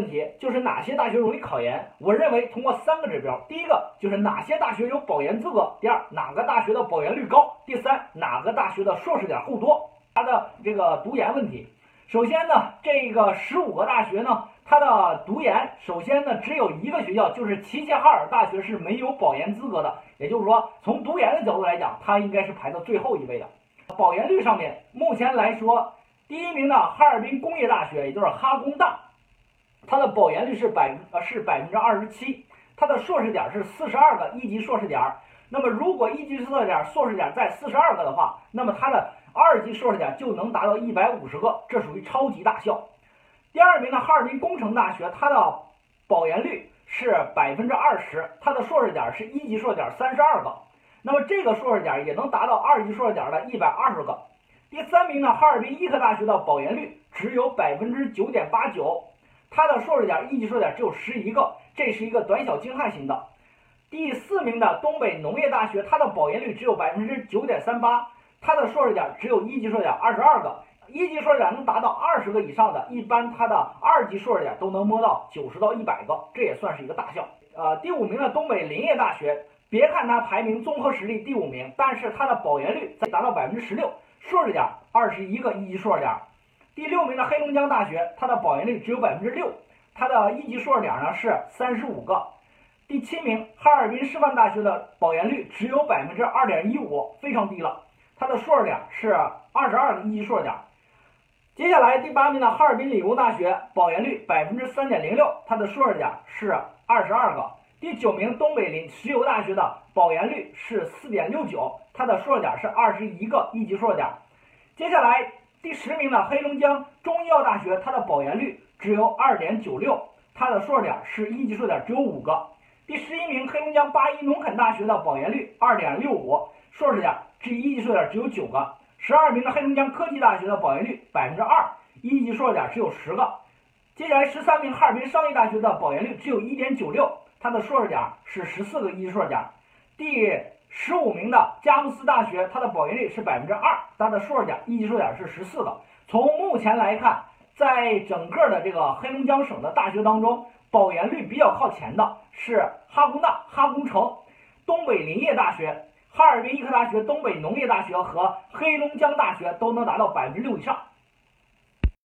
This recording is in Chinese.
问题就是哪些大学容易考研？我认为通过三个指标：第一个就是哪些大学有保研资格；第二，哪个大学的保研率高；第三，哪个大学的硕士点够多。它的这个读研问题，首先呢，这个十五个大学呢，它的读研首先呢只有一个学校，就是齐齐哈尔大学是没有保研资格的。也就是说，从读研的角度来讲，它应该是排到最后一位的。保研率上面，目前来说，第一名的哈尔滨工业大学，也就是哈工大。它的保研率是百呃是百分之二十七，它的硕士点是四十二个一级硕士点。那么如果一级硕士点、硕士点在四十二个的话，那么它的二级硕士点就能达到一百五十个，这属于超级大校。第二名的哈尔滨工程大学，它的保研率是百分之二十，它的硕士点是一级硕士点三十二个，那么这个硕士点也能达到二级硕士点的一百二十个。第三名呢，哈尔滨医科大学的保研率只有百分之九点八九。它的硕士点一级硕士点只有十一个，这是一个短小精悍型的。第四名的东北农业大学，它的保研率只有百分之九点三八，它的硕士点只有一级硕士点二十二个，一级硕士点能达到二十个以上的，一般它的二级硕士点都能摸到九十到一百个，这也算是一个大校。呃，第五名的东北林业大学，别看它排名综合实力第五名，但是它的保研率达到百分之十六，硕士点二十一个一级硕士点。第六名的黑龙江大学，它的保研率只有百分之六，它的一级硕士点呢是三十五个。第七名哈尔滨师范大学的保研率只有百分之二点一五，非常低了，它的硕士点是二十二个一级硕士点。接下来第八名的哈尔滨理工大学保研率百分之三点零六，它的硕士点是二十二个。第九名东北林石油大学的保研率是四点六九，它的硕士点是二十一个一级硕士点。接下来。第十名的黑龙江中医药大学，它的保研率只有二点九六，它的硕士点是一级硕士点只有五个。第十一名黑龙江八一农垦大学的保研率二点六五，硕士点至一级硕士点只有九个。十二名的黑龙江科技大学的保研率百分之二，一级硕士点只有十个。接下来十三名哈尔滨商业大学的保研率只有一点九六，它的硕士点是十四个一级硕士点。第十五名的佳木斯大学，它的保研率是百分之二，它的硕士点一级硕士点是十四个。从目前来看，在整个的这个黑龙江省的大学当中，保研率比较靠前的是哈工大、哈工程、东北林业大学、哈尔滨医科大学、东北农业大学和黑龙江大学都能达到百分之六以上。